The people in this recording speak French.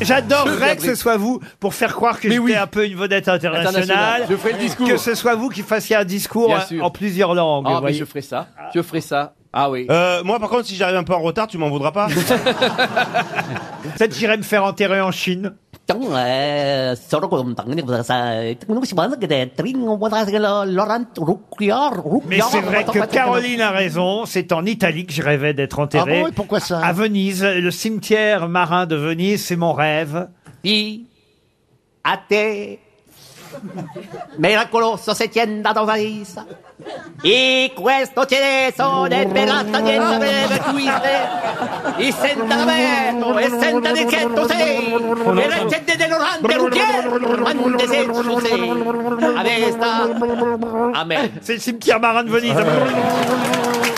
J'adorerais que ce soit vous pour faire croire que j'étais un peu une vedette internationale. Internationale. Je ferai le discours. Que ce soit vous qui fassiez un discours Bien en- sûr. en plusieurs langues. Ah, vous mais voyez. je ferai ça. Je ferai ça. Ah oui. Euh, moi, par contre, si j'arrive un peu en retard, tu m'en voudras pas Peut-être j'irai me faire enterrer en Chine. Mais c'est vrai que Caroline a raison, c'est en Italie que je rêvais d'être enterré. Ah bon, pourquoi ça À Venise, le cimetière marin de Venise, c'est mon rêve. A te, Miracoloso se tienda da una risa. E questo cerezone sperata niente breve quiste e senza veto e senza ricetto sei. E la leggende dell'orante rucchiere quante senso sei a destra a me se si chiamavano venite